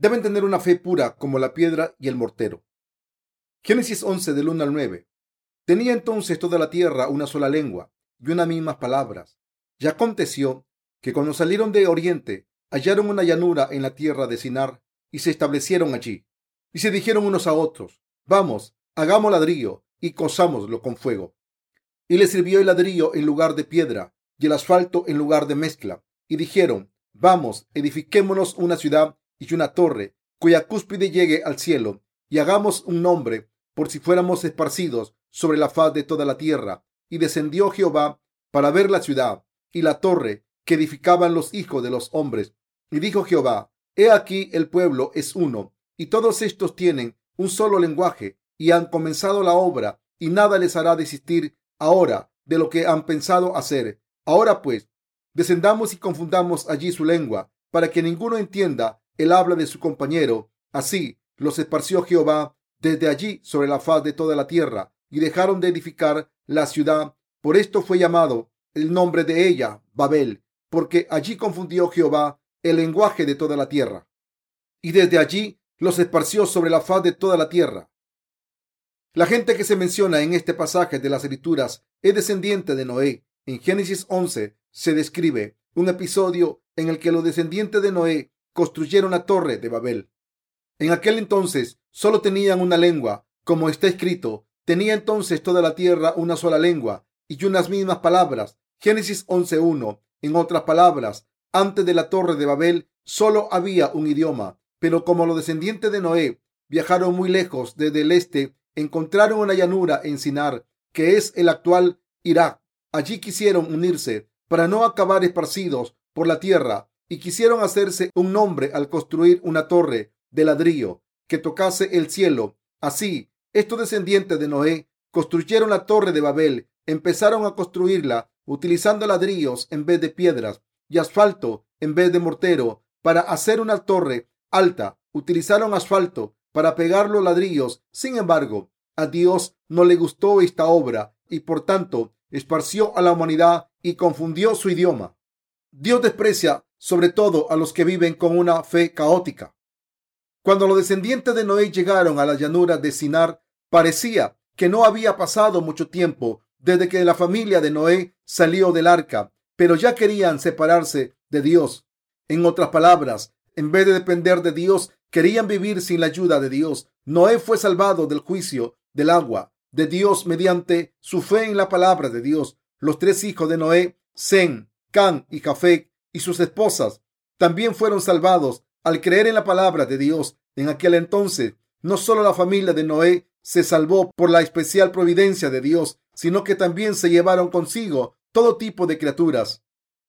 deben tener una fe pura como la piedra y el mortero. Génesis 11 del 1 al 9. Tenía entonces toda la tierra una sola lengua y unas mismas palabras. Y aconteció que cuando salieron de oriente hallaron una llanura en la tierra de Sinar y se establecieron allí. Y se dijeron unos a otros, vamos, hagamos ladrillo y cosámoslo con fuego. Y le sirvió el ladrillo en lugar de piedra y el asfalto en lugar de mezcla. Y dijeron, vamos, edifiquémonos una ciudad y una torre cuya cúspide llegue al cielo y hagamos un nombre por si fuéramos esparcidos sobre la faz de toda la tierra. Y descendió Jehová para ver la ciudad y la torre que edificaban los hijos de los hombres. Y dijo Jehová, he aquí el pueblo es uno, y todos estos tienen un solo lenguaje, y han comenzado la obra, y nada les hará desistir ahora de lo que han pensado hacer. Ahora pues, descendamos y confundamos allí su lengua, para que ninguno entienda el habla de su compañero. Así los esparció Jehová desde allí sobre la faz de toda la tierra, y dejaron de edificar la ciudad. Por esto fue llamado el nombre de ella, Babel, porque allí confundió Jehová el lenguaje de toda la tierra. Y desde allí los esparció sobre la faz de toda la tierra. La gente que se menciona en este pasaje de las Escrituras es descendiente de Noé. En Génesis 11 se describe un episodio en el que los descendientes de Noé construyeron la torre de Babel. En aquel entonces solo tenían una lengua, como está escrito, tenía entonces toda la tierra una sola lengua y unas mismas palabras. Génesis 11.1. En otras palabras, antes de la torre de Babel solo había un idioma, pero como los descendientes de Noé viajaron muy lejos desde el este, encontraron una llanura en Sinar, que es el actual Irak. Allí quisieron unirse para no acabar esparcidos por la tierra y quisieron hacerse un nombre al construir una torre de ladrillo que tocase el cielo. Así, estos descendientes de Noé construyeron la torre de Babel, empezaron a construirla utilizando ladrillos en vez de piedras y asfalto en vez de mortero. Para hacer una torre alta, utilizaron asfalto para pegar los ladrillos. Sin embargo, a Dios no le gustó esta obra y por tanto esparció a la humanidad y confundió su idioma. Dios desprecia sobre todo a los que viven con una fe caótica. Cuando los descendientes de Noé llegaron a la llanura de Sinar, parecía que no había pasado mucho tiempo desde que la familia de Noé salió del arca, pero ya querían separarse de Dios. En otras palabras, en vez de depender de Dios, querían vivir sin la ayuda de Dios. Noé fue salvado del juicio del agua de Dios mediante su fe en la palabra de Dios. Los tres hijos de Noé, Zen, Can y Jafet, y sus esposas también fueron salvados al creer en la palabra de Dios. En aquel entonces, no solo la familia de Noé se salvó por la especial providencia de Dios, sino que también se llevaron consigo todo tipo de criaturas.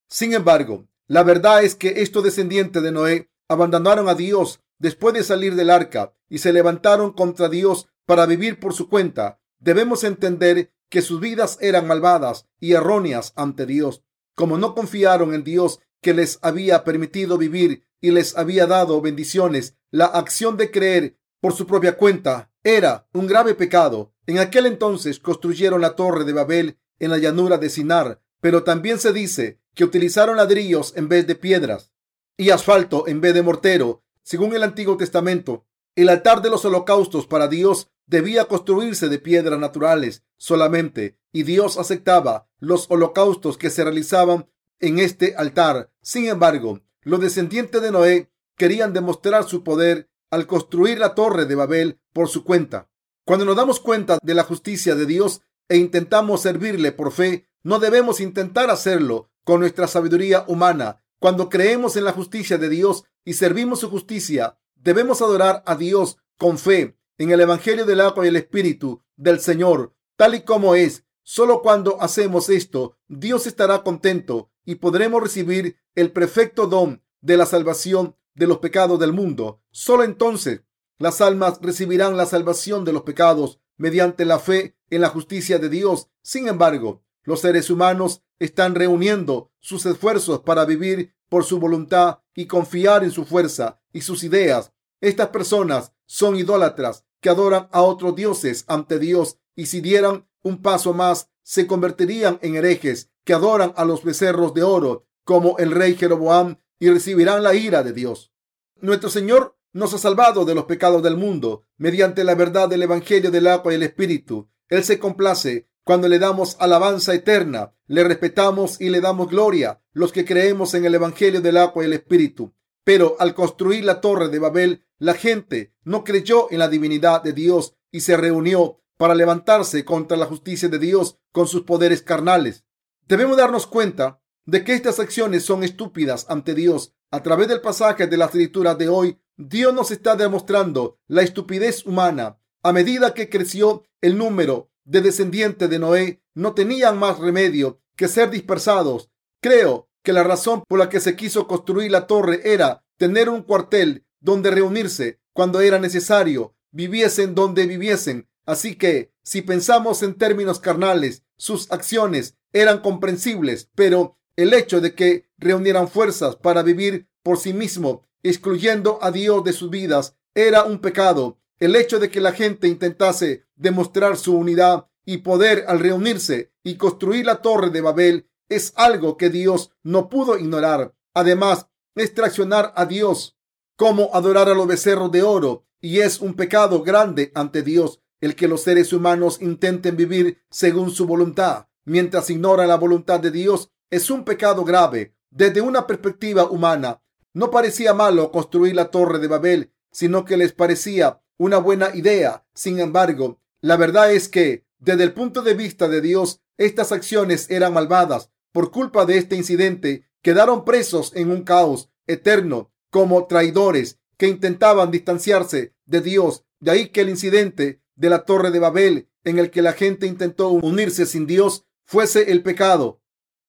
Sin embargo, la verdad es que estos descendientes de Noé abandonaron a Dios después de salir del arca y se levantaron contra Dios para vivir por su cuenta. Debemos entender que sus vidas eran malvadas y erróneas ante Dios. Como no confiaron en Dios que les había permitido vivir y les había dado bendiciones, la acción de creer por su propia cuenta era un grave pecado. En aquel entonces construyeron la torre de Babel en la llanura de Sinar, pero también se dice que utilizaron ladrillos en vez de piedras y asfalto en vez de mortero. Según el Antiguo Testamento, el altar de los holocaustos para Dios debía construirse de piedras naturales solamente, y Dios aceptaba los holocaustos que se realizaban en este altar. Sin embargo, los descendientes de Noé querían demostrar su poder al construir la torre de Babel por su cuenta. Cuando nos damos cuenta de la justicia de Dios e intentamos servirle por fe, no debemos intentar hacerlo con nuestra sabiduría humana. Cuando creemos en la justicia de Dios y servimos su justicia, debemos adorar a Dios con fe en el Evangelio del agua y el Espíritu del Señor, tal y como es. Solo cuando hacemos esto, Dios estará contento y podremos recibir el perfecto don de la salvación de los pecados del mundo. Solo entonces las almas recibirán la salvación de los pecados mediante la fe en la justicia de Dios. Sin embargo, los seres humanos están reuniendo sus esfuerzos para vivir por su voluntad y confiar en su fuerza y sus ideas. Estas personas son idólatras que adoran a otros dioses ante Dios y si dieran un paso más se convertirían en herejes que adoran a los becerros de oro como el rey Jeroboam y recibirán la ira de Dios. Nuestro Señor nos ha salvado de los pecados del mundo mediante la verdad del Evangelio del agua y el Espíritu. Él se complace cuando le damos alabanza eterna, le respetamos y le damos gloria, los que creemos en el Evangelio del agua y el Espíritu. Pero al construir la torre de Babel, la gente no creyó en la divinidad de Dios y se reunió para levantarse contra la justicia de Dios con sus poderes carnales. Debemos darnos cuenta de que estas acciones son estúpidas ante Dios. A través del pasaje de la escritura de hoy, Dios nos está demostrando la estupidez humana. A medida que creció el número de descendientes de Noé, no tenían más remedio que ser dispersados. Creo que la razón por la que se quiso construir la torre era tener un cuartel donde reunirse cuando era necesario, viviesen donde viviesen. Así que, si pensamos en términos carnales, sus acciones eran comprensibles, pero el hecho de que reunieran fuerzas para vivir por sí mismo, excluyendo a Dios de sus vidas, era un pecado. El hecho de que la gente intentase demostrar su unidad y poder al reunirse y construir la torre de Babel es algo que Dios no pudo ignorar. Además, es traicionar a Dios como adorar a los becerros de oro y es un pecado grande ante Dios el que los seres humanos intenten vivir según su voluntad mientras ignoran la voluntad de Dios es un pecado grave. Desde una perspectiva humana, no parecía malo construir la torre de Babel, sino que les parecía una buena idea. Sin embargo, la verdad es que, desde el punto de vista de Dios, estas acciones eran malvadas. Por culpa de este incidente, quedaron presos en un caos eterno como traidores que intentaban distanciarse de Dios. De ahí que el incidente de la torre de Babel, en el que la gente intentó unirse sin Dios, fuese el pecado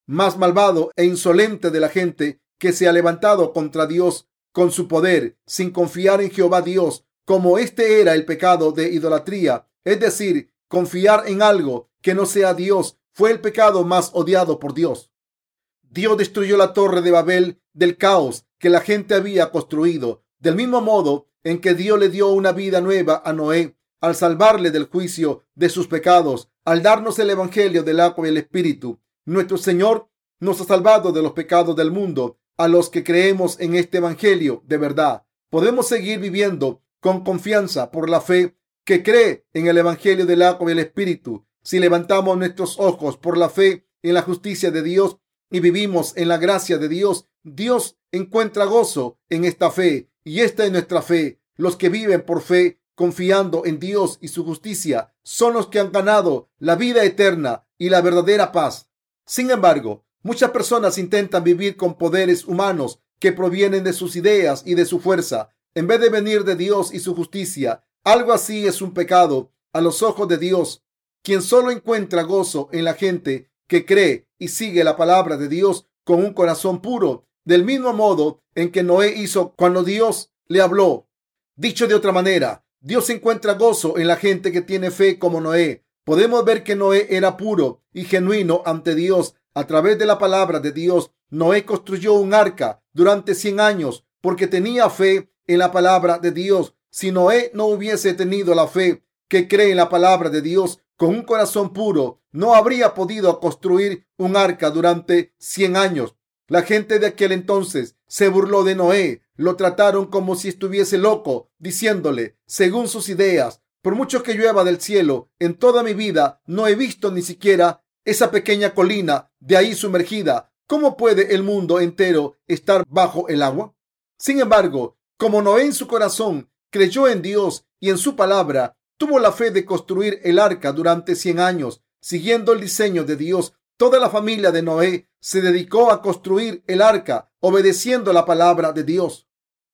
más malvado e insolente de la gente que se ha levantado contra Dios con su poder, sin confiar en Jehová Dios, como este era el pecado de idolatría, es decir, confiar en algo que no sea Dios, fue el pecado más odiado por Dios. Dios destruyó la torre de Babel del caos que la gente había construido, del mismo modo en que Dios le dio una vida nueva a Noé al salvarle del juicio de sus pecados, al darnos el Evangelio del agua y el Espíritu. Nuestro Señor nos ha salvado de los pecados del mundo. A los que creemos en este Evangelio de verdad, podemos seguir viviendo con confianza por la fe que cree en el Evangelio del agua y el Espíritu. Si levantamos nuestros ojos por la fe en la justicia de Dios y vivimos en la gracia de Dios, Dios encuentra gozo en esta fe y esta es nuestra fe. Los que viven por fe confiando en Dios y su justicia son los que han ganado la vida eterna y la verdadera paz. Sin embargo, muchas personas intentan vivir con poderes humanos que provienen de sus ideas y de su fuerza, en vez de venir de Dios y su justicia. Algo así es un pecado a los ojos de Dios, quien solo encuentra gozo en la gente que cree y sigue la palabra de Dios con un corazón puro, del mismo modo en que Noé hizo cuando Dios le habló. Dicho de otra manera, Dios encuentra gozo en la gente que tiene fe como Noé. Podemos ver que Noé era puro y genuino ante Dios. A través de la palabra de Dios, Noé construyó un arca durante 100 años porque tenía fe en la palabra de Dios. Si Noé no hubiese tenido la fe que cree en la palabra de Dios con un corazón puro, no habría podido construir un arca durante 100 años. La gente de aquel entonces se burló de Noé, lo trataron como si estuviese loco, diciéndole, según sus ideas, por mucho que llueva del cielo, en toda mi vida no he visto ni siquiera esa pequeña colina de ahí sumergida. ¿Cómo puede el mundo entero estar bajo el agua? Sin embargo, como Noé en su corazón creyó en Dios y en su palabra, tuvo la fe de construir el arca durante cien años, siguiendo el diseño de Dios Toda la familia de Noé se dedicó a construir el arca obedeciendo la palabra de Dios.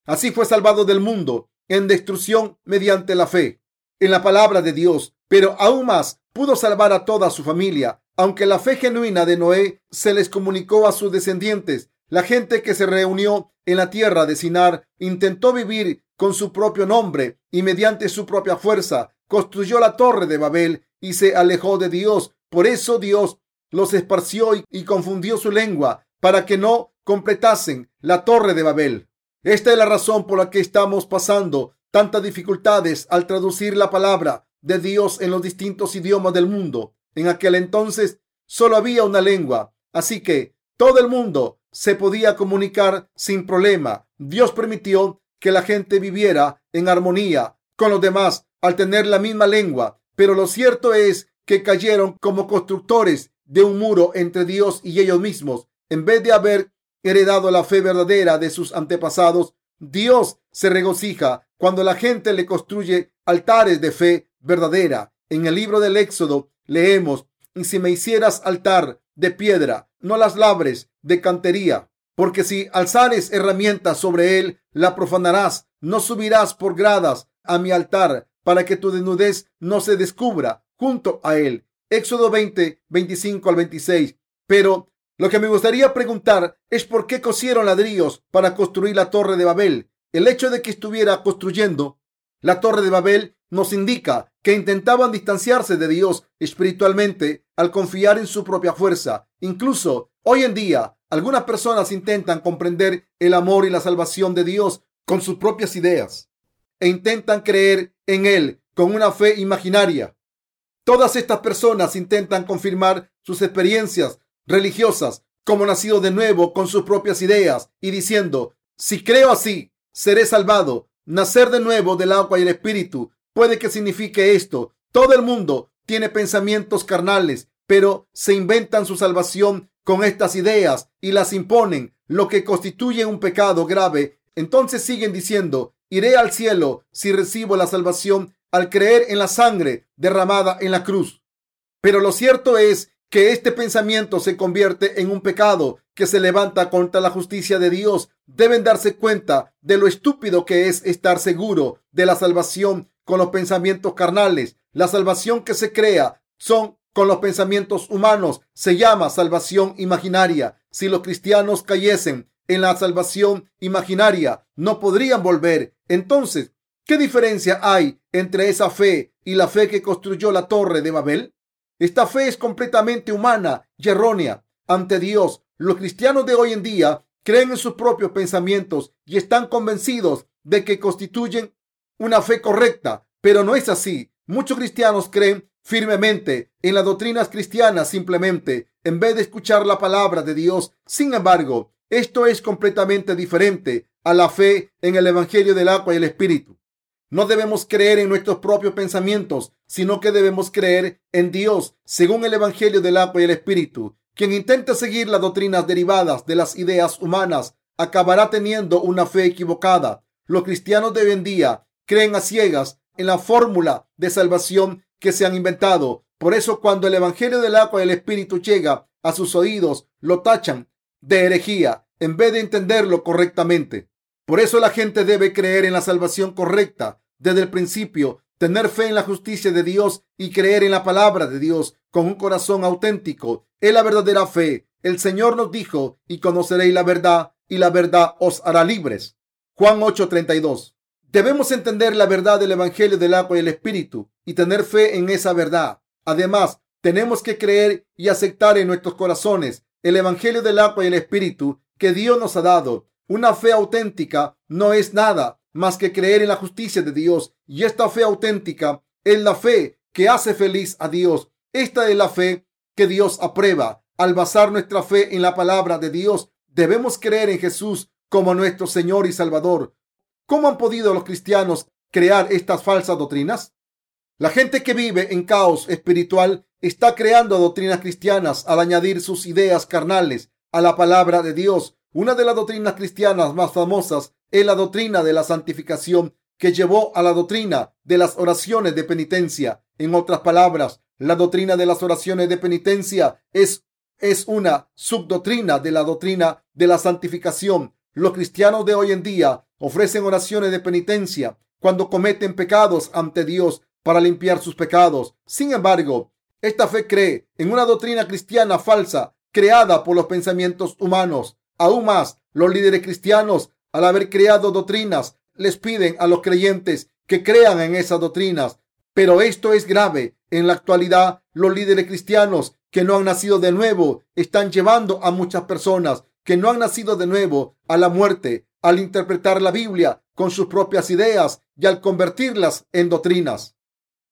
Así fue salvado del mundo en destrucción mediante la fe en la palabra de Dios, pero aún más pudo salvar a toda su familia. Aunque la fe genuina de Noé se les comunicó a sus descendientes, la gente que se reunió en la tierra de Sinar intentó vivir con su propio nombre y mediante su propia fuerza construyó la torre de Babel y se alejó de Dios. Por eso Dios los esparció y confundió su lengua para que no completasen la torre de Babel. Esta es la razón por la que estamos pasando tantas dificultades al traducir la palabra de Dios en los distintos idiomas del mundo. En aquel entonces solo había una lengua, así que todo el mundo se podía comunicar sin problema. Dios permitió que la gente viviera en armonía con los demás al tener la misma lengua, pero lo cierto es que cayeron como constructores de un muro entre Dios y ellos mismos. En vez de haber heredado la fe verdadera de sus antepasados, Dios se regocija cuando la gente le construye altares de fe verdadera. En el libro del Éxodo leemos, y si me hicieras altar de piedra, no las labres de cantería, porque si alzares herramientas sobre él, la profanarás, no subirás por gradas a mi altar, para que tu desnudez no se descubra junto a él. Éxodo 20, 25 al 26. Pero lo que me gustaría preguntar es por qué cosieron ladrillos para construir la torre de Babel. El hecho de que estuviera construyendo la torre de Babel nos indica que intentaban distanciarse de Dios espiritualmente al confiar en su propia fuerza. Incluso hoy en día, algunas personas intentan comprender el amor y la salvación de Dios con sus propias ideas e intentan creer en Él con una fe imaginaria. Todas estas personas intentan confirmar sus experiencias religiosas como nacido de nuevo con sus propias ideas y diciendo, si creo así, seré salvado. Nacer de nuevo del agua y el espíritu puede que signifique esto. Todo el mundo tiene pensamientos carnales, pero se inventan su salvación con estas ideas y las imponen, lo que constituye un pecado grave. Entonces siguen diciendo, iré al cielo si recibo la salvación al creer en la sangre derramada en la cruz. Pero lo cierto es que este pensamiento se convierte en un pecado que se levanta contra la justicia de Dios. Deben darse cuenta de lo estúpido que es estar seguro de la salvación con los pensamientos carnales. La salvación que se crea son con los pensamientos humanos. Se llama salvación imaginaria. Si los cristianos cayesen en la salvación imaginaria, no podrían volver. Entonces, ¿qué diferencia hay entre esa fe y la fe que construyó la torre de Babel? Esta fe es completamente humana y errónea ante Dios. Los cristianos de hoy en día creen en sus propios pensamientos y están convencidos de que constituyen una fe correcta, pero no es así. Muchos cristianos creen firmemente en las doctrinas cristianas simplemente en vez de escuchar la palabra de Dios. Sin embargo, esto es completamente diferente a la fe en el Evangelio del agua y el Espíritu. No debemos creer en nuestros propios pensamientos, sino que debemos creer en Dios, según el Evangelio del agua y el Espíritu. Quien intente seguir las doctrinas derivadas de las ideas humanas acabará teniendo una fe equivocada. Los cristianos de hoy en día creen a ciegas en la fórmula de salvación que se han inventado. Por eso cuando el Evangelio del agua y el Espíritu llega a sus oídos, lo tachan de herejía en vez de entenderlo correctamente. Por eso la gente debe creer en la salvación correcta desde el principio, tener fe en la justicia de Dios y creer en la palabra de Dios con un corazón auténtico. Es la verdadera fe. El Señor nos dijo, y conoceréis la verdad, y la verdad os hará libres. Juan 8:32. Debemos entender la verdad del Evangelio del agua y el Espíritu y tener fe en esa verdad. Además, tenemos que creer y aceptar en nuestros corazones el Evangelio del agua y el Espíritu que Dios nos ha dado. Una fe auténtica no es nada más que creer en la justicia de Dios y esta fe auténtica es la fe que hace feliz a Dios. Esta es la fe que Dios aprueba. Al basar nuestra fe en la palabra de Dios, debemos creer en Jesús como nuestro Señor y Salvador. ¿Cómo han podido los cristianos crear estas falsas doctrinas? La gente que vive en caos espiritual está creando doctrinas cristianas al añadir sus ideas carnales a la palabra de Dios una de las doctrinas cristianas más famosas es la doctrina de la santificación que llevó a la doctrina de las oraciones de penitencia. En otras palabras, la doctrina de las oraciones de penitencia es, es una subdoctrina de la doctrina de la santificación. Los cristianos de hoy en día ofrecen oraciones de penitencia cuando cometen pecados ante Dios para limpiar sus pecados. Sin embargo, esta fe cree en una doctrina cristiana falsa creada por los pensamientos humanos. Aún más, los líderes cristianos, al haber creado doctrinas, les piden a los creyentes que crean en esas doctrinas. Pero esto es grave. En la actualidad, los líderes cristianos que no han nacido de nuevo están llevando a muchas personas que no han nacido de nuevo a la muerte al interpretar la Biblia con sus propias ideas y al convertirlas en doctrinas.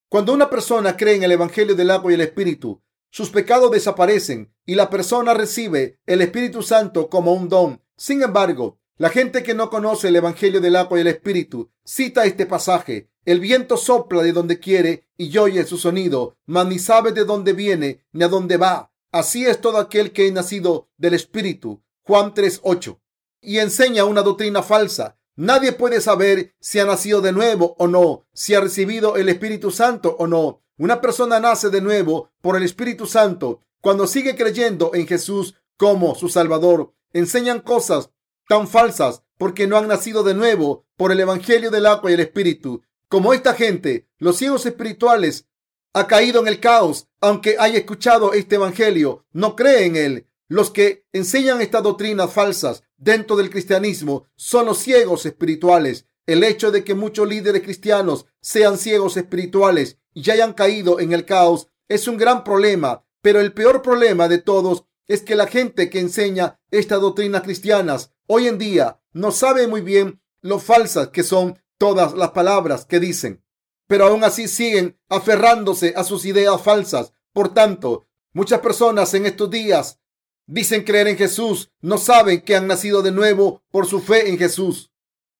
Cuando una persona cree en el Evangelio del agua y el Espíritu, sus pecados desaparecen y la persona recibe el Espíritu Santo como un don. Sin embargo, La gente que no conoce el Evangelio del agua y el Espíritu cita este pasaje. El viento sopla de donde quiere y oye su sonido, mas ni sabe de dónde viene ni a dónde va. Así es todo aquel que es nacido del Espíritu. Juan 3.8. Y enseña una doctrina falsa. Nadie puede saber si ha nacido de nuevo o no, si ha recibido el Espíritu Santo o no. Una persona nace de nuevo por el Espíritu Santo cuando sigue creyendo en Jesús como su Salvador. Enseñan cosas tan falsas porque no han nacido de nuevo por el Evangelio del agua y el Espíritu. Como esta gente, los ciegos espirituales ha caído en el caos, aunque haya escuchado este Evangelio, no cree en él. Los que enseñan estas doctrinas falsas dentro del cristianismo son los ciegos espirituales. El hecho de que muchos líderes cristianos sean ciegos espirituales y hayan caído en el caos es un gran problema, pero el peor problema de todos es que la gente que enseña estas doctrinas cristianas hoy en día no sabe muy bien lo falsas que son todas las palabras que dicen, pero aún así siguen aferrándose a sus ideas falsas. Por tanto, muchas personas en estos días dicen creer en Jesús, no saben que han nacido de nuevo por su fe en Jesús.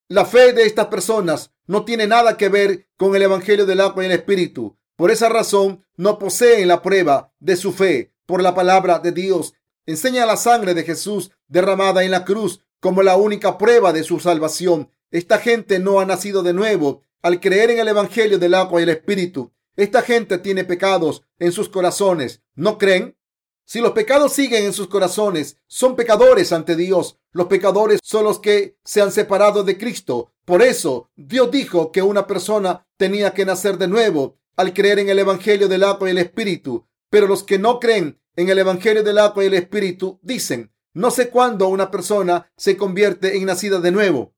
La fe de estas personas no tiene nada que ver con el Evangelio del agua y el Espíritu. Por esa razón, no poseen la prueba de su fe por la palabra de Dios. Enseña la sangre de Jesús derramada en la cruz como la única prueba de su salvación. Esta gente no ha nacido de nuevo al creer en el Evangelio del agua y el Espíritu. Esta gente tiene pecados en sus corazones. ¿No creen? Si los pecados siguen en sus corazones, son pecadores ante Dios. Los pecadores son los que se han separado de Cristo. Por eso, Dios dijo que una persona tenía que nacer de nuevo al creer en el Evangelio del agua y el Espíritu. Pero los que no creen en el Evangelio del agua y el Espíritu dicen, no sé cuándo una persona se convierte en nacida de nuevo,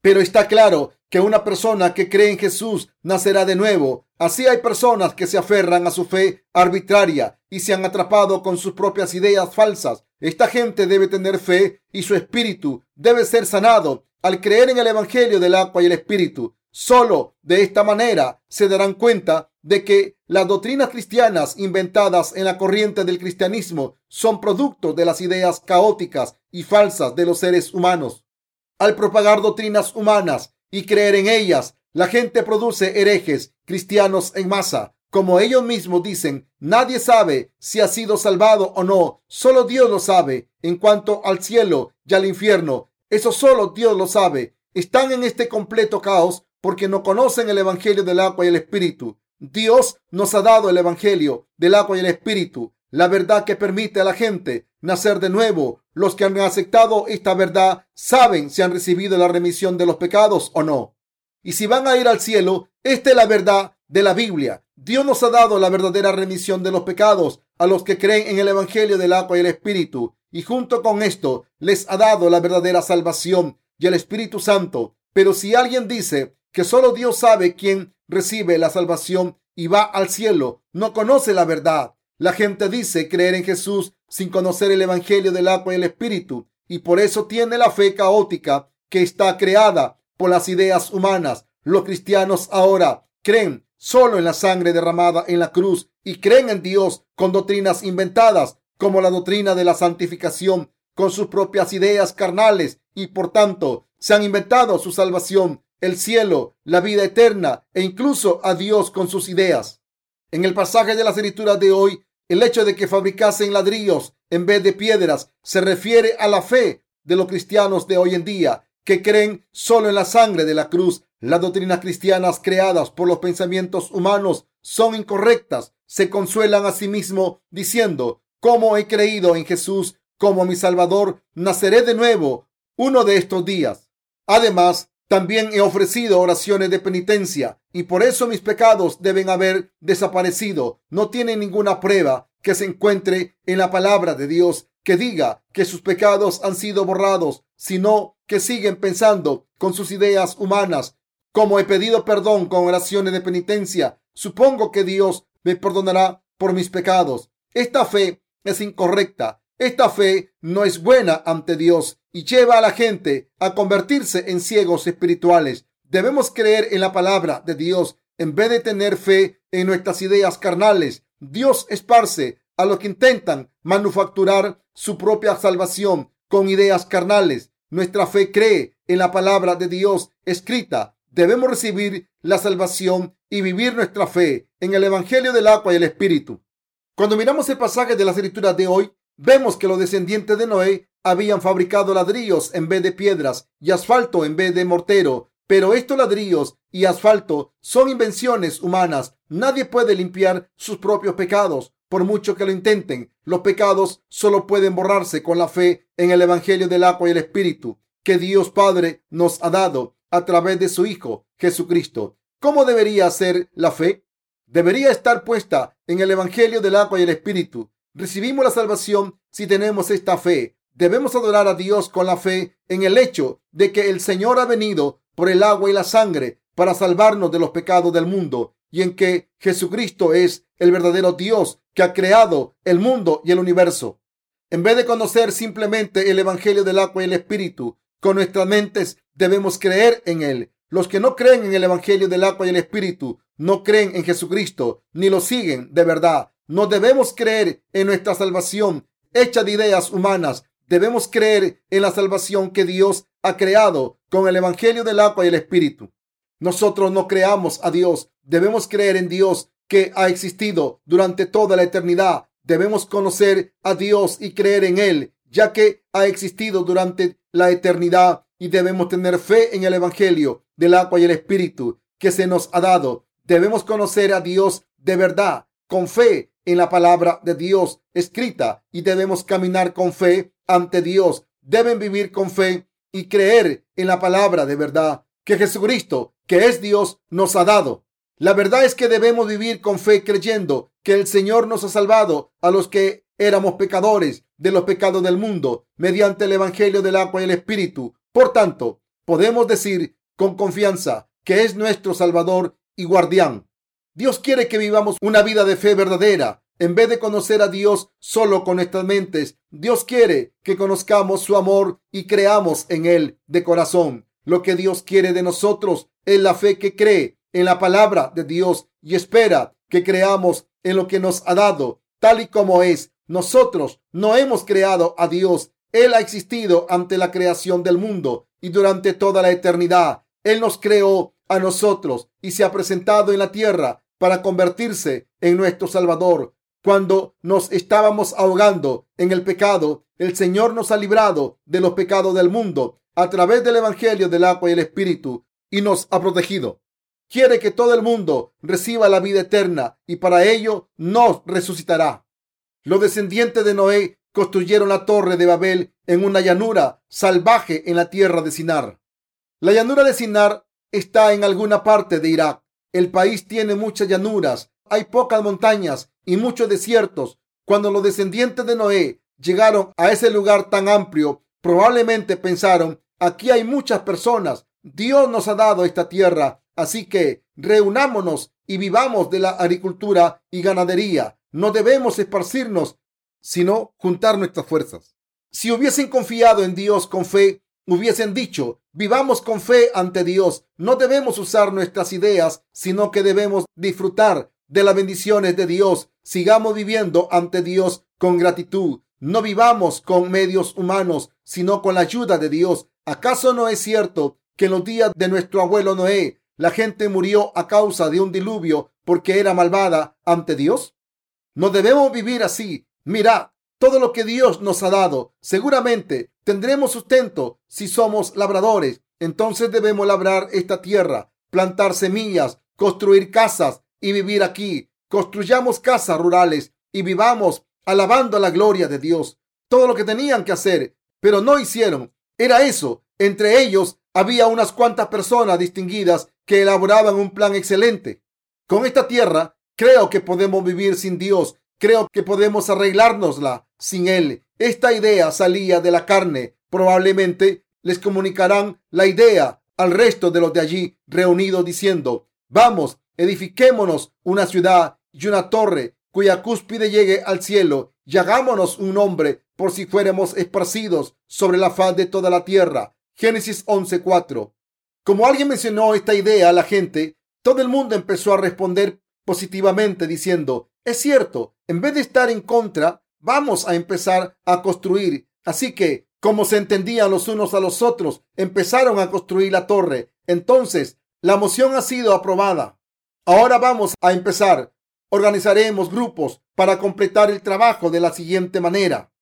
pero está claro que una persona que cree en Jesús nacerá de nuevo. Así hay personas que se aferran a su fe arbitraria y se han atrapado con sus propias ideas falsas. Esta gente debe tener fe y su espíritu debe ser sanado al creer en el Evangelio del agua y el Espíritu. Solo de esta manera se darán cuenta de que las doctrinas cristianas inventadas en la corriente del cristianismo son producto de las ideas caóticas y falsas de los seres humanos. Al propagar doctrinas humanas y creer en ellas, la gente produce herejes cristianos en masa. Como ellos mismos dicen, nadie sabe si ha sido salvado o no, solo Dios lo sabe. En cuanto al cielo y al infierno, eso solo Dios lo sabe. Están en este completo caos porque no conocen el Evangelio del agua y el Espíritu. Dios nos ha dado el Evangelio del agua y el Espíritu, la verdad que permite a la gente nacer de nuevo. Los que han aceptado esta verdad saben si han recibido la remisión de los pecados o no. Y si van a ir al cielo, esta es la verdad de la Biblia. Dios nos ha dado la verdadera remisión de los pecados a los que creen en el Evangelio del agua y el Espíritu. Y junto con esto les ha dado la verdadera salvación y el Espíritu Santo. Pero si alguien dice que solo Dios sabe quién recibe la salvación y va al cielo, no conoce la verdad. La gente dice creer en Jesús sin conocer el Evangelio del agua y el Espíritu y por eso tiene la fe caótica que está creada por las ideas humanas. Los cristianos ahora creen solo en la sangre derramada en la cruz y creen en Dios con doctrinas inventadas como la doctrina de la santificación con sus propias ideas carnales y por tanto se han inventado su salvación el cielo, la vida eterna e incluso a Dios con sus ideas. En el pasaje de las escrituras de hoy, el hecho de que fabricasen ladrillos en vez de piedras se refiere a la fe de los cristianos de hoy en día que creen solo en la sangre de la cruz. Las doctrinas cristianas creadas por los pensamientos humanos son incorrectas. Se consuelan a sí mismos diciendo, como he creído en Jesús como mi Salvador, naceré de nuevo uno de estos días. Además, también he ofrecido oraciones de penitencia y por eso mis pecados deben haber desaparecido. No tiene ninguna prueba que se encuentre en la palabra de Dios que diga que sus pecados han sido borrados, sino que siguen pensando con sus ideas humanas. Como he pedido perdón con oraciones de penitencia, supongo que Dios me perdonará por mis pecados. Esta fe es incorrecta esta fe no es buena ante Dios y lleva a la gente a convertirse en ciegos espirituales. Debemos creer en la palabra de Dios en vez de tener fe en nuestras ideas carnales. Dios esparce a los que intentan manufacturar su propia salvación con ideas carnales. nuestra fe cree en la palabra de Dios escrita. Debemos recibir la salvación y vivir nuestra fe en el Evangelio del agua y el Espíritu. Cuando miramos el pasaje de las escrituras de hoy, vemos que los descendientes de Noé habían fabricado ladrillos en vez de piedras y asfalto en vez de mortero. Pero estos ladrillos y asfalto son invenciones humanas. Nadie puede limpiar sus propios pecados, por mucho que lo intenten. Los pecados solo pueden borrarse con la fe en el Evangelio del agua y el Espíritu que Dios Padre nos ha dado a través de su Hijo Jesucristo. ¿Cómo debería ser la fe? Debería estar puesta en el Evangelio del agua y el Espíritu. Recibimos la salvación si tenemos esta fe. Debemos adorar a Dios con la fe en el hecho de que el Señor ha venido por el agua y la sangre para salvarnos de los pecados del mundo y en que Jesucristo es el verdadero Dios que ha creado el mundo y el universo. En vez de conocer simplemente el Evangelio del agua y el Espíritu con nuestras mentes, debemos creer en Él. Los que no creen en el Evangelio del agua y el Espíritu no creen en Jesucristo ni lo siguen de verdad. No debemos creer en nuestra salvación hecha de ideas humanas Debemos creer en la salvación que Dios ha creado con el Evangelio del agua y el Espíritu. Nosotros no creamos a Dios, debemos creer en Dios que ha existido durante toda la eternidad. Debemos conocer a Dios y creer en Él, ya que ha existido durante la eternidad y debemos tener fe en el Evangelio del agua y el Espíritu que se nos ha dado. Debemos conocer a Dios de verdad, con fe en la palabra de Dios escrita y debemos caminar con fe ante Dios. Deben vivir con fe y creer en la palabra de verdad que Jesucristo, que es Dios, nos ha dado. La verdad es que debemos vivir con fe creyendo que el Señor nos ha salvado a los que éramos pecadores de los pecados del mundo mediante el Evangelio del agua y el Espíritu. Por tanto, podemos decir con confianza que es nuestro Salvador y guardián. Dios quiere que vivamos una vida de fe verdadera. En vez de conocer a Dios solo con nuestras mentes, Dios quiere que conozcamos su amor y creamos en Él de corazón. Lo que Dios quiere de nosotros es la fe que cree en la palabra de Dios y espera que creamos en lo que nos ha dado, tal y como es. Nosotros no hemos creado a Dios. Él ha existido ante la creación del mundo y durante toda la eternidad. Él nos creó a nosotros y se ha presentado en la tierra para convertirse en nuestro Salvador. Cuando nos estábamos ahogando en el pecado, el Señor nos ha librado de los pecados del mundo a través del Evangelio del agua y el Espíritu y nos ha protegido. Quiere que todo el mundo reciba la vida eterna y para ello nos resucitará. Los descendientes de Noé construyeron la torre de Babel en una llanura salvaje en la tierra de Sinar. La llanura de Sinar está en alguna parte de Irak. El país tiene muchas llanuras, hay pocas montañas y muchos desiertos. Cuando los descendientes de Noé llegaron a ese lugar tan amplio, probablemente pensaron, aquí hay muchas personas, Dios nos ha dado esta tierra, así que reunámonos y vivamos de la agricultura y ganadería. No debemos esparcirnos, sino juntar nuestras fuerzas. Si hubiesen confiado en Dios con fe, hubiesen dicho, vivamos con fe ante Dios. No debemos usar nuestras ideas, sino que debemos disfrutar de las bendiciones de Dios. Sigamos viviendo ante Dios con gratitud. No vivamos con medios humanos, sino con la ayuda de Dios. ¿Acaso no es cierto que en los días de nuestro abuelo Noé la gente murió a causa de un diluvio porque era malvada ante Dios? No debemos vivir así. Mira, todo lo que Dios nos ha dado. Seguramente tendremos sustento si somos labradores. Entonces debemos labrar esta tierra, plantar semillas, construir casas y vivir aquí. Construyamos casas rurales y vivamos alabando la gloria de Dios. Todo lo que tenían que hacer, pero no hicieron, era eso. Entre ellos había unas cuantas personas distinguidas que elaboraban un plan excelente. Con esta tierra creo que podemos vivir sin Dios Creo que podemos arreglárnosla sin él. Esta idea salía de la carne. Probablemente les comunicarán la idea al resto de los de allí reunidos diciendo, vamos, edifiquémonos una ciudad y una torre cuya cúspide llegue al cielo y hagámonos un nombre por si fuéramos esparcidos sobre la faz de toda la tierra. Génesis 11:4. Como alguien mencionó esta idea a la gente, todo el mundo empezó a responder positivamente diciendo, es cierto, en vez de estar en contra, vamos a empezar a construir. Así que como se entendían los unos a los otros, empezaron a construir la torre. Entonces, la moción ha sido aprobada. Ahora vamos a empezar. Organizaremos grupos para completar el trabajo de la siguiente manera.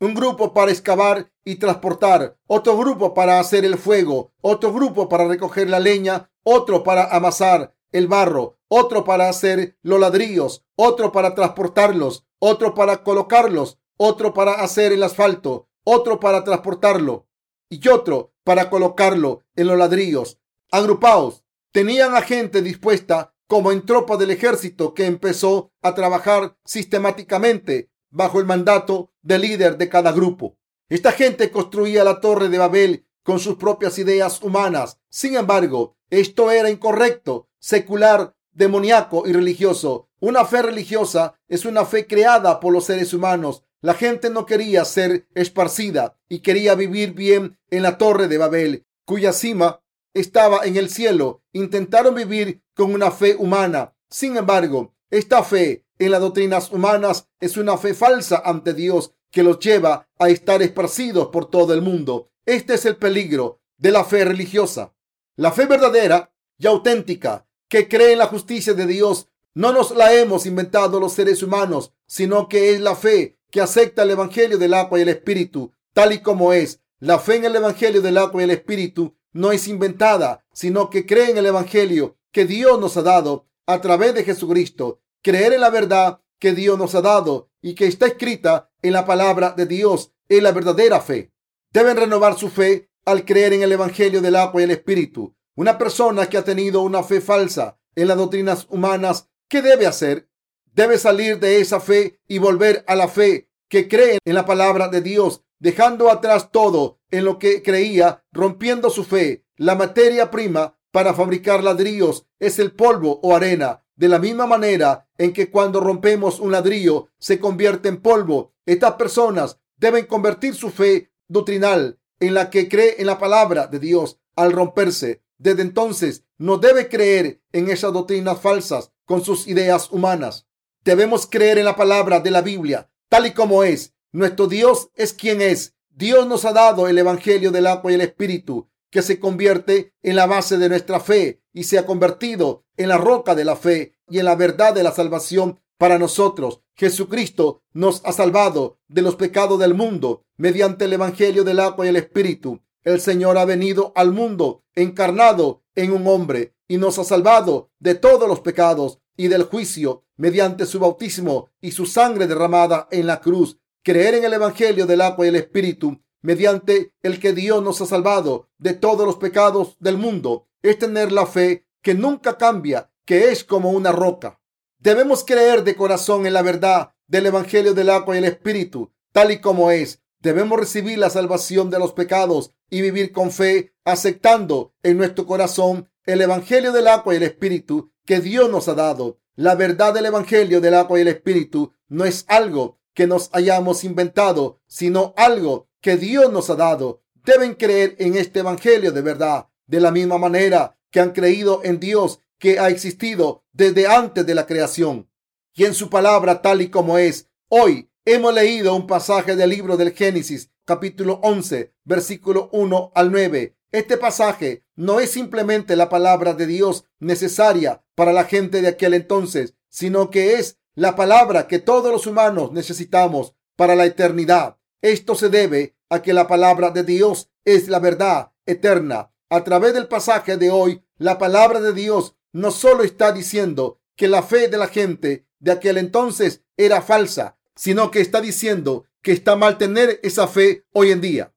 Un grupo para excavar y transportar, otro grupo para hacer el fuego, otro grupo para recoger la leña, otro para amasar el barro, otro para hacer los ladrillos, otro para transportarlos, otro para colocarlos, otro para hacer el asfalto, otro para transportarlo y otro para colocarlo en los ladrillos. Agrupados, tenían a gente dispuesta como en tropa del ejército que empezó a trabajar sistemáticamente bajo el mandato del líder de cada grupo. Esta gente construía la torre de Babel con sus propias ideas humanas. Sin embargo, esto era incorrecto, secular, demoníaco y religioso. Una fe religiosa es una fe creada por los seres humanos la gente no quería ser esparcida y quería vivir bien en la torre de Babel, cuya cima estaba en el cielo. Intentaron vivir con una fe humana. Sin embargo, esta fe en las doctrinas humanas es una fe falsa ante Dios que los lleva a estar esparcidos por todo el mundo. Este es el peligro de la fe religiosa. La fe verdadera y auténtica que cree en la justicia de Dios no nos la hemos inventado los seres humanos, sino que es la fe que acepta el Evangelio del agua y el Espíritu tal y como es. La fe en el Evangelio del agua y el Espíritu no es inventada, sino que cree en el Evangelio que Dios nos ha dado a través de Jesucristo. Creer en la verdad que Dios nos ha dado y que está escrita en la palabra de Dios es la verdadera fe. Deben renovar su fe al creer en el Evangelio del agua y el Espíritu. Una persona que ha tenido una fe falsa en las doctrinas humanas, ¿qué debe hacer? debe salir de esa fe y volver a la fe que cree en la palabra de Dios, dejando atrás todo en lo que creía, rompiendo su fe. La materia prima para fabricar ladrillos es el polvo o arena. De la misma manera en que cuando rompemos un ladrillo se convierte en polvo, estas personas deben convertir su fe doctrinal en la que cree en la palabra de Dios al romperse. Desde entonces no debe creer en esas doctrinas falsas con sus ideas humanas. Debemos creer en la palabra de la Biblia tal y como es. Nuestro Dios es quien es. Dios nos ha dado el Evangelio del agua y el Espíritu, que se convierte en la base de nuestra fe y se ha convertido en la roca de la fe y en la verdad de la salvación para nosotros. Jesucristo nos ha salvado de los pecados del mundo mediante el Evangelio del agua y el Espíritu. El Señor ha venido al mundo encarnado en un hombre y nos ha salvado de todos los pecados y del juicio mediante su bautismo y su sangre derramada en la cruz. Creer en el Evangelio del agua y el Espíritu, mediante el que Dios nos ha salvado de todos los pecados del mundo, es tener la fe que nunca cambia, que es como una roca. Debemos creer de corazón en la verdad del Evangelio del agua y el Espíritu, tal y como es. Debemos recibir la salvación de los pecados y vivir con fe, aceptando en nuestro corazón el Evangelio del agua y el Espíritu que Dios nos ha dado. La verdad del Evangelio del agua y el Espíritu no es algo que nos hayamos inventado, sino algo que Dios nos ha dado. Deben creer en este Evangelio de verdad, de la misma manera que han creído en Dios que ha existido desde antes de la creación y en su palabra tal y como es. Hoy hemos leído un pasaje del libro del Génesis, capítulo 11, versículo 1 al 9 este pasaje no es simplemente la palabra de Dios necesaria para la gente de aquel entonces, sino que es la palabra que todos los humanos necesitamos para la eternidad. Esto se debe a que la palabra de Dios es la verdad eterna. A través del pasaje de hoy, la palabra de Dios no solo está diciendo que la fe de la gente de aquel entonces era falsa, sino que está diciendo que está mal tener esa fe hoy en día.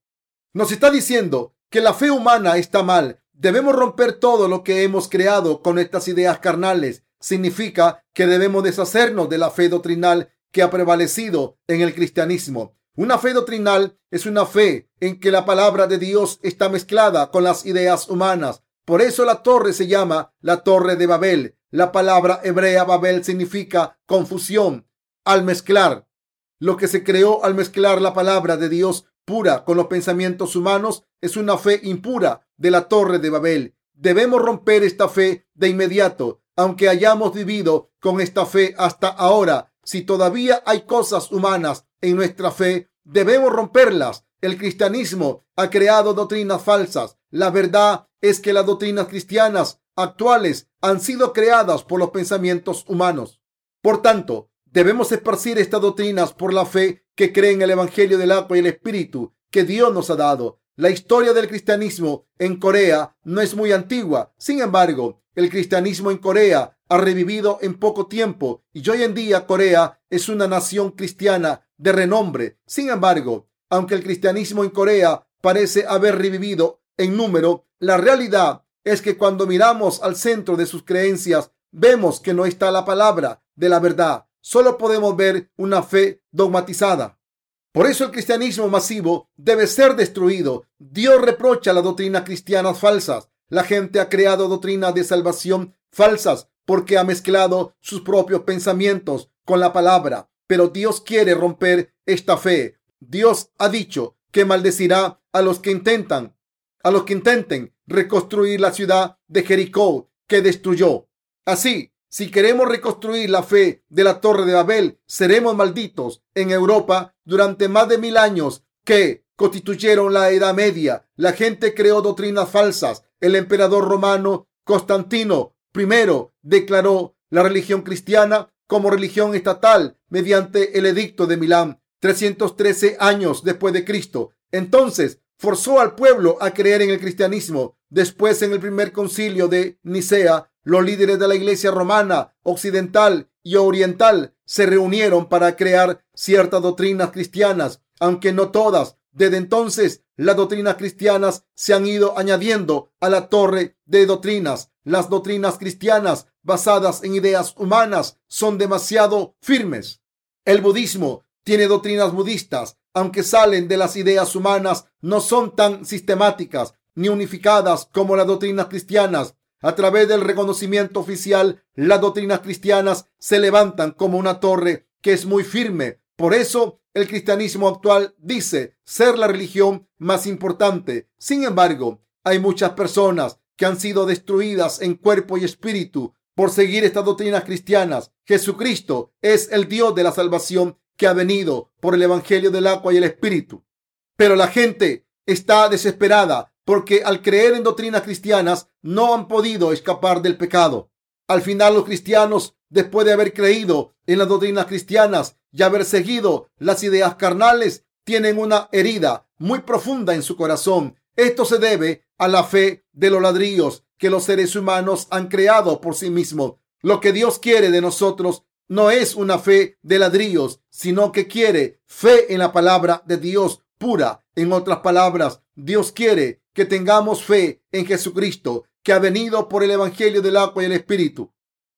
Nos está diciendo que la fe humana está mal. Debemos romper todo lo que hemos creado con estas ideas carnales. Significa que debemos deshacernos de la fe doctrinal que ha prevalecido en el cristianismo. Una fe doctrinal es una fe en que la palabra de Dios está mezclada con las ideas humanas. Por eso la torre se llama la torre de Babel. La palabra hebrea Babel significa confusión. Al mezclar lo que se creó al mezclar la palabra de Dios pura con los pensamientos humanos es una fe impura de la torre de Babel. Debemos romper esta fe de inmediato, aunque hayamos vivido con esta fe hasta ahora. Si todavía hay cosas humanas en nuestra fe, debemos romperlas. el cristianismo ha creado doctrinas falsas. La verdad es que las doctrinas cristianas actuales han sido creadas por los pensamientos humanos. Por tanto, debemos esparcir estas doctrinas por la fe que cree en el Evangelio del agua y el Espíritu que Dios nos ha dado. La historia del cristianismo en Corea no es muy antigua. Sin embargo, el cristianismo en Corea ha revivido en poco tiempo y hoy en día Corea es una nación cristiana de renombre. Sin embargo, aunque el cristianismo en Corea parece haber revivido en número, la realidad es que cuando miramos al centro de sus creencias, vemos que no está la palabra de la verdad. Solo podemos ver una fe dogmatizada. Por eso el cristianismo masivo debe ser destruido. Dios reprocha las doctrinas cristianas falsas. La gente ha creado doctrinas de salvación falsas porque ha mezclado sus propios pensamientos con la palabra. Pero Dios quiere romper esta fe. Dios ha dicho que maldecirá a los que intentan, a los que intenten reconstruir la ciudad de Jericó que destruyó. Así, si queremos reconstruir la fe de la Torre de Babel, seremos malditos. En Europa, durante más de mil años que constituyeron la Edad Media, la gente creó doctrinas falsas. El emperador romano Constantino I declaró la religión cristiana como religión estatal mediante el edicto de Milán 313 años después de Cristo. Entonces forzó al pueblo a creer en el cristianismo. Después, en el primer concilio de Nicea, los líderes de la iglesia romana, occidental y oriental se reunieron para crear ciertas doctrinas cristianas, aunque no todas. Desde entonces, las doctrinas cristianas se han ido añadiendo a la torre de doctrinas. Las doctrinas cristianas basadas en ideas humanas son demasiado firmes. El budismo tiene doctrinas budistas, aunque salen de las ideas humanas, no son tan sistemáticas ni unificadas como las doctrinas cristianas. A través del reconocimiento oficial, las doctrinas cristianas se levantan como una torre que es muy firme. Por eso, el cristianismo actual dice ser la religión más importante. Sin embargo, hay muchas personas que han sido destruidas en cuerpo y espíritu por seguir estas doctrinas cristianas. Jesucristo es el Dios de la salvación que ha venido por el Evangelio del agua y el Espíritu. Pero la gente está desesperada porque al creer en doctrinas cristianas no han podido escapar del pecado. Al final los cristianos, después de haber creído en las doctrinas cristianas y haber seguido las ideas carnales, tienen una herida muy profunda en su corazón. Esto se debe a la fe de los ladrillos que los seres humanos han creado por sí mismos. Lo que Dios quiere de nosotros no es una fe de ladrillos, sino que quiere fe en la palabra de Dios pura. En otras palabras, Dios quiere que tengamos fe en Jesucristo, que ha venido por el Evangelio del agua y el Espíritu.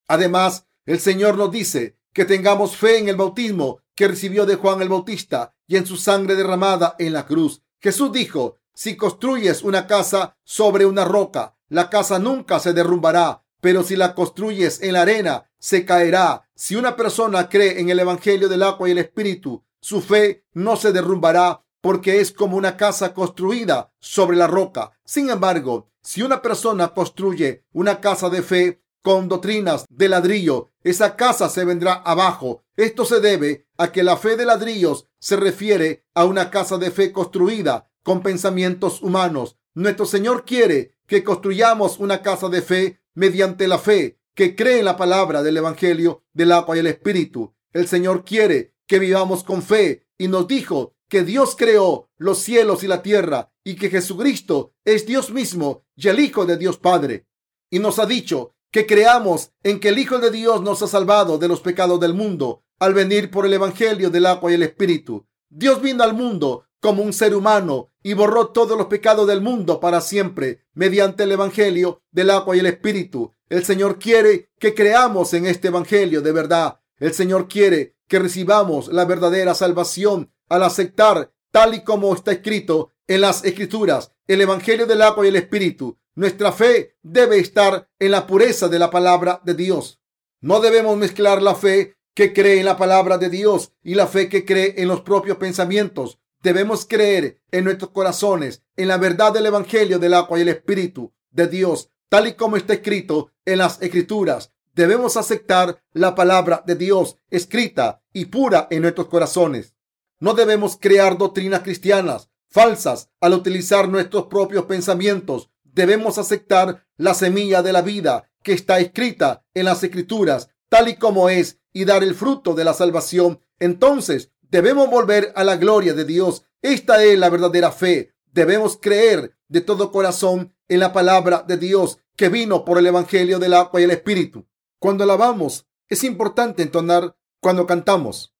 Además, el Señor nos dice que tengamos fe en el bautismo que recibió de Juan el Bautista y en su sangre derramada en la cruz. Jesús dijo, si construyes una casa sobre una roca, la casa nunca se derrumbará, pero si la construyes en la arena, se caerá. Si una persona cree en el Evangelio del agua y el Espíritu, su fe no se derrumbará porque es como una casa construida sobre la roca. Sin embargo, si una persona construye una casa de fe con doctrinas de ladrillo, esa casa se vendrá abajo. Esto se debe a que la fe de ladrillos se refiere a una casa de fe construida con pensamientos humanos. Nuestro Señor quiere que construyamos una casa de fe mediante la fe que cree en la palabra del Evangelio del agua y el Espíritu. El Señor quiere que vivamos con fe y nos dijo que Dios creó los cielos y la tierra y que Jesucristo es Dios mismo y el Hijo de Dios Padre. Y nos ha dicho que creamos en que el Hijo de Dios nos ha salvado de los pecados del mundo al venir por el Evangelio del agua y el Espíritu. Dios vino al mundo como un ser humano y borró todos los pecados del mundo para siempre mediante el Evangelio del agua y el Espíritu. El Señor quiere que creamos en este Evangelio de verdad. El Señor quiere que recibamos la verdadera salvación al aceptar, tal y como está escrito en las Escrituras, el Evangelio del agua y el Espíritu. Nuestra fe debe estar en la pureza de la palabra de Dios. No debemos mezclar la fe que cree en la palabra de Dios y la fe que cree en los propios pensamientos. Debemos creer en nuestros corazones, en la verdad del Evangelio del agua y el Espíritu de Dios, tal y como está escrito en las Escrituras. Debemos aceptar la palabra de Dios escrita y pura en nuestros corazones. No debemos crear doctrinas cristianas falsas al utilizar nuestros propios pensamientos. Debemos aceptar la semilla de la vida que está escrita en las escrituras tal y como es y dar el fruto de la salvación. Entonces debemos volver a la gloria de Dios. Esta es la verdadera fe. Debemos creer de todo corazón en la palabra de Dios que vino por el Evangelio del agua y el Espíritu. Cuando alabamos, es importante entonar cuando cantamos,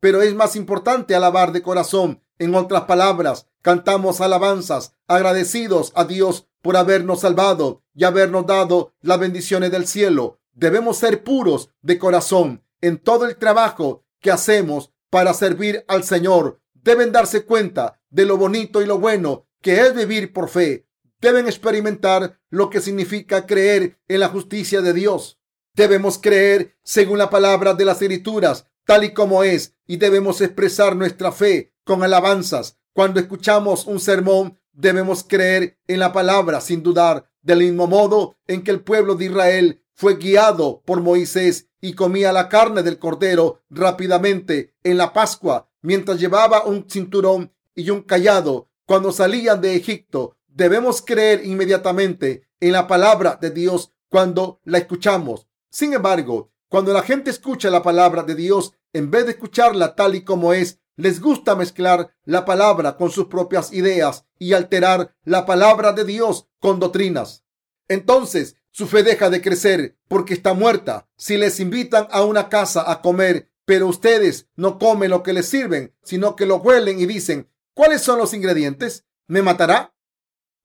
pero es más importante alabar de corazón. En otras palabras, cantamos alabanzas agradecidos a Dios por habernos salvado y habernos dado las bendiciones del cielo. Debemos ser puros de corazón en todo el trabajo que hacemos para servir al Señor. Deben darse cuenta de lo bonito y lo bueno que es vivir por fe. Deben experimentar lo que significa creer en la justicia de Dios. Debemos creer según la palabra de las escrituras, tal y como es, y debemos expresar nuestra fe con alabanzas. Cuando escuchamos un sermón, debemos creer en la palabra sin dudar, del mismo modo en que el pueblo de Israel fue guiado por Moisés y comía la carne del cordero rápidamente en la Pascua, mientras llevaba un cinturón y un callado cuando salían de Egipto. Debemos creer inmediatamente en la palabra de Dios cuando la escuchamos. Sin embargo, cuando la gente escucha la palabra de Dios, en vez de escucharla tal y como es, les gusta mezclar la palabra con sus propias ideas y alterar la palabra de Dios con doctrinas. Entonces, su fe deja de crecer porque está muerta. Si les invitan a una casa a comer, pero ustedes no comen lo que les sirven, sino que lo huelen y dicen, ¿cuáles son los ingredientes? ¿Me matará?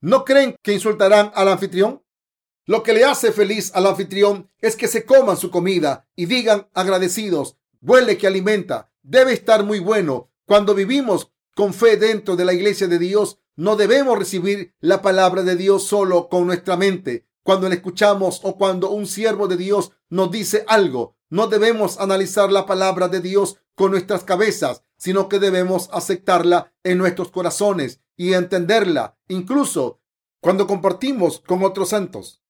¿No creen que insultarán al anfitrión? Lo que le hace feliz al anfitrión es que se coman su comida y digan agradecidos, huele que alimenta, debe estar muy bueno. Cuando vivimos con fe dentro de la iglesia de Dios, no debemos recibir la palabra de Dios solo con nuestra mente. Cuando le escuchamos o cuando un siervo de Dios nos dice algo, no debemos analizar la palabra de Dios con nuestras cabezas, sino que debemos aceptarla en nuestros corazones y entenderla, incluso cuando compartimos con otros santos.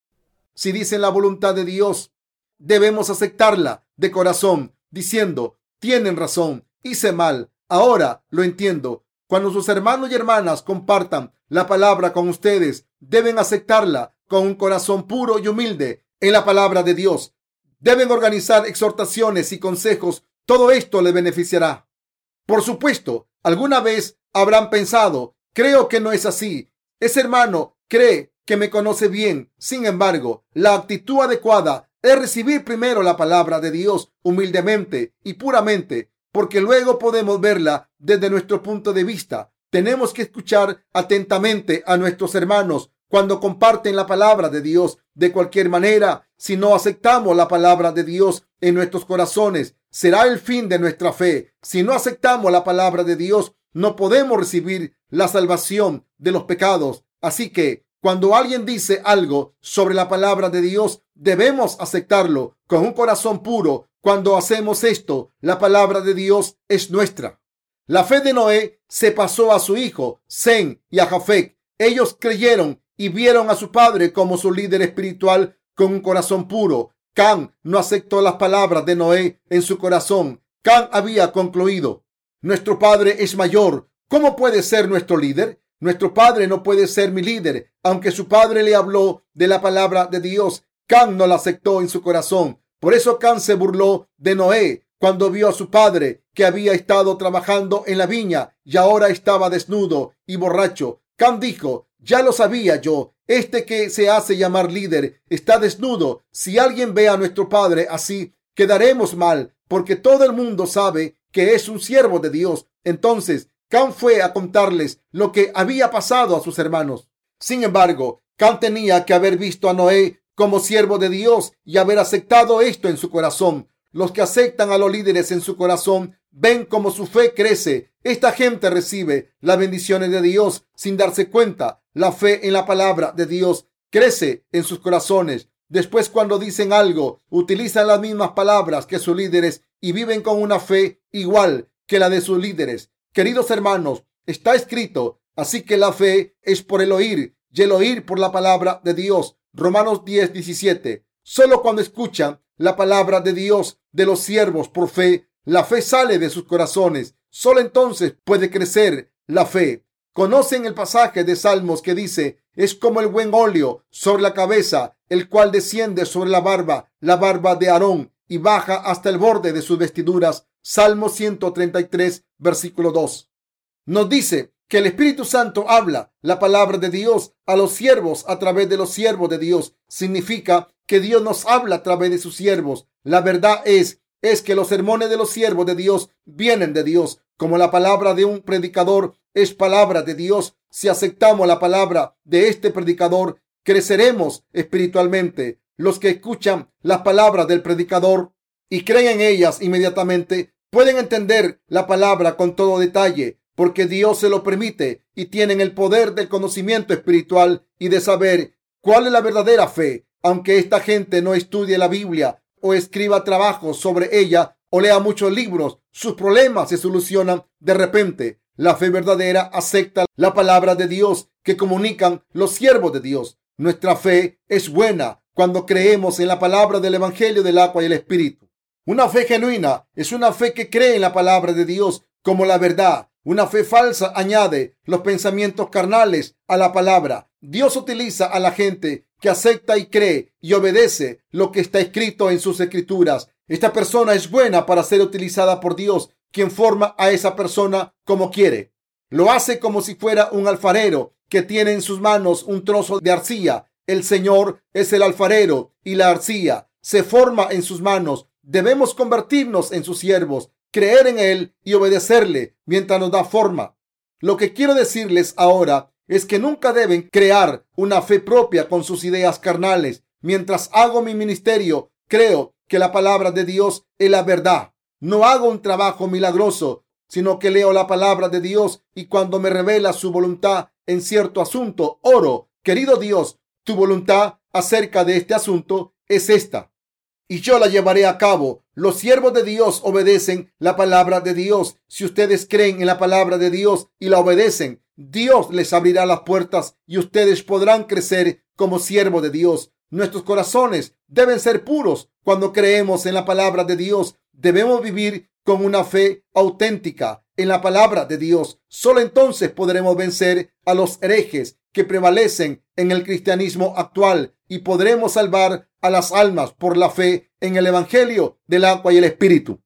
Si dicen la voluntad de Dios, debemos aceptarla de corazón, diciendo, tienen razón, hice mal, ahora lo entiendo. Cuando sus hermanos y hermanas compartan la palabra con ustedes, deben aceptarla con un corazón puro y humilde en la palabra de Dios. Deben organizar exhortaciones y consejos. Todo esto le beneficiará. Por supuesto, alguna vez habrán pensado, creo que no es así. Ese hermano cree que me conoce bien. Sin embargo, la actitud adecuada es recibir primero la palabra de Dios humildemente y puramente, porque luego podemos verla desde nuestro punto de vista. Tenemos que escuchar atentamente a nuestros hermanos cuando comparten la palabra de Dios. De cualquier manera, si no aceptamos la palabra de Dios en nuestros corazones, será el fin de nuestra fe. Si no aceptamos la palabra de Dios, no podemos recibir la salvación de los pecados. Así que cuando alguien dice algo sobre la palabra de Dios, debemos aceptarlo con un corazón puro. Cuando hacemos esto, la palabra de Dios es nuestra. La fe de Noé se pasó a su hijo, Zen y a Jafet. Ellos creyeron y vieron a su padre como su líder espiritual con un corazón puro. Can no aceptó las palabras de Noé en su corazón. Can había concluido, nuestro padre es mayor. ¿Cómo puede ser nuestro líder? Nuestro padre no puede ser mi líder. Aunque su padre le habló de la palabra de Dios, Can no la aceptó en su corazón. Por eso Can se burló de Noé cuando vio a su padre que había estado trabajando en la viña y ahora estaba desnudo y borracho. Can dijo, ya lo sabía yo. Este que se hace llamar líder está desnudo. Si alguien ve a nuestro padre así, quedaremos mal, porque todo el mundo sabe que es un siervo de Dios. Entonces, Can fue a contarles lo que había pasado a sus hermanos. Sin embargo, Can tenía que haber visto a Noé como siervo de Dios y haber aceptado esto en su corazón. Los que aceptan a los líderes en su corazón ven como su fe crece. Esta gente recibe las bendiciones de Dios sin darse cuenta. La fe en la palabra de Dios crece en sus corazones. Después, cuando dicen algo, utilizan las mismas palabras que sus líderes y viven con una fe igual que la de sus líderes. Queridos hermanos, está escrito, así que la fe es por el oír y el oír por la palabra de Dios. Romanos 10, 17. Solo cuando escuchan la palabra de Dios de los siervos por fe, la fe sale de sus corazones. Solo entonces puede crecer la fe. Conocen el pasaje de Salmos que dice, es como el buen óleo sobre la cabeza, el cual desciende sobre la barba, la barba de Aarón, y baja hasta el borde de sus vestiduras. Salmo 133, versículo 2. Nos dice que el Espíritu Santo habla la palabra de Dios a los siervos a través de los siervos de Dios. Significa que Dios nos habla a través de sus siervos. La verdad es es que los sermones de los siervos de Dios vienen de Dios, como la palabra de un predicador es palabra de Dios. Si aceptamos la palabra de este predicador, creceremos espiritualmente. Los que escuchan las palabras del predicador y creen en ellas inmediatamente pueden entender la palabra con todo detalle, porque Dios se lo permite y tienen el poder del conocimiento espiritual y de saber cuál es la verdadera fe. Aunque esta gente no estudie la Biblia o escriba trabajos sobre ella o lea muchos libros, sus problemas se solucionan de repente. La fe verdadera acepta la palabra de Dios que comunican los siervos de Dios. Nuestra fe es buena cuando creemos en la palabra del Evangelio del agua y el Espíritu. Una fe genuina es una fe que cree en la palabra de Dios como la verdad. Una fe falsa añade los pensamientos carnales a la palabra. Dios utiliza a la gente que acepta y cree y obedece lo que está escrito en sus escrituras. Esta persona es buena para ser utilizada por Dios, quien forma a esa persona como quiere. Lo hace como si fuera un alfarero que tiene en sus manos un trozo de arcilla. El Señor es el alfarero y la arcilla se forma en sus manos. Debemos convertirnos en sus siervos, creer en Él y obedecerle mientras nos da forma. Lo que quiero decirles ahora es que nunca deben crear una fe propia con sus ideas carnales. Mientras hago mi ministerio, creo que la palabra de Dios es la verdad. No hago un trabajo milagroso, sino que leo la palabra de Dios y cuando me revela su voluntad en cierto asunto, oro, querido Dios, tu voluntad acerca de este asunto es esta. Y yo la llevaré a cabo. Los siervos de Dios obedecen la palabra de Dios. Si ustedes creen en la palabra de Dios y la obedecen, Dios les abrirá las puertas y ustedes podrán crecer como siervo de Dios. Nuestros corazones deben ser puros cuando creemos en la palabra de Dios. Debemos vivir con una fe auténtica en la palabra de Dios. Solo entonces podremos vencer a los herejes que prevalecen en el cristianismo actual y podremos salvar a las almas por la fe en el Evangelio del agua y el Espíritu.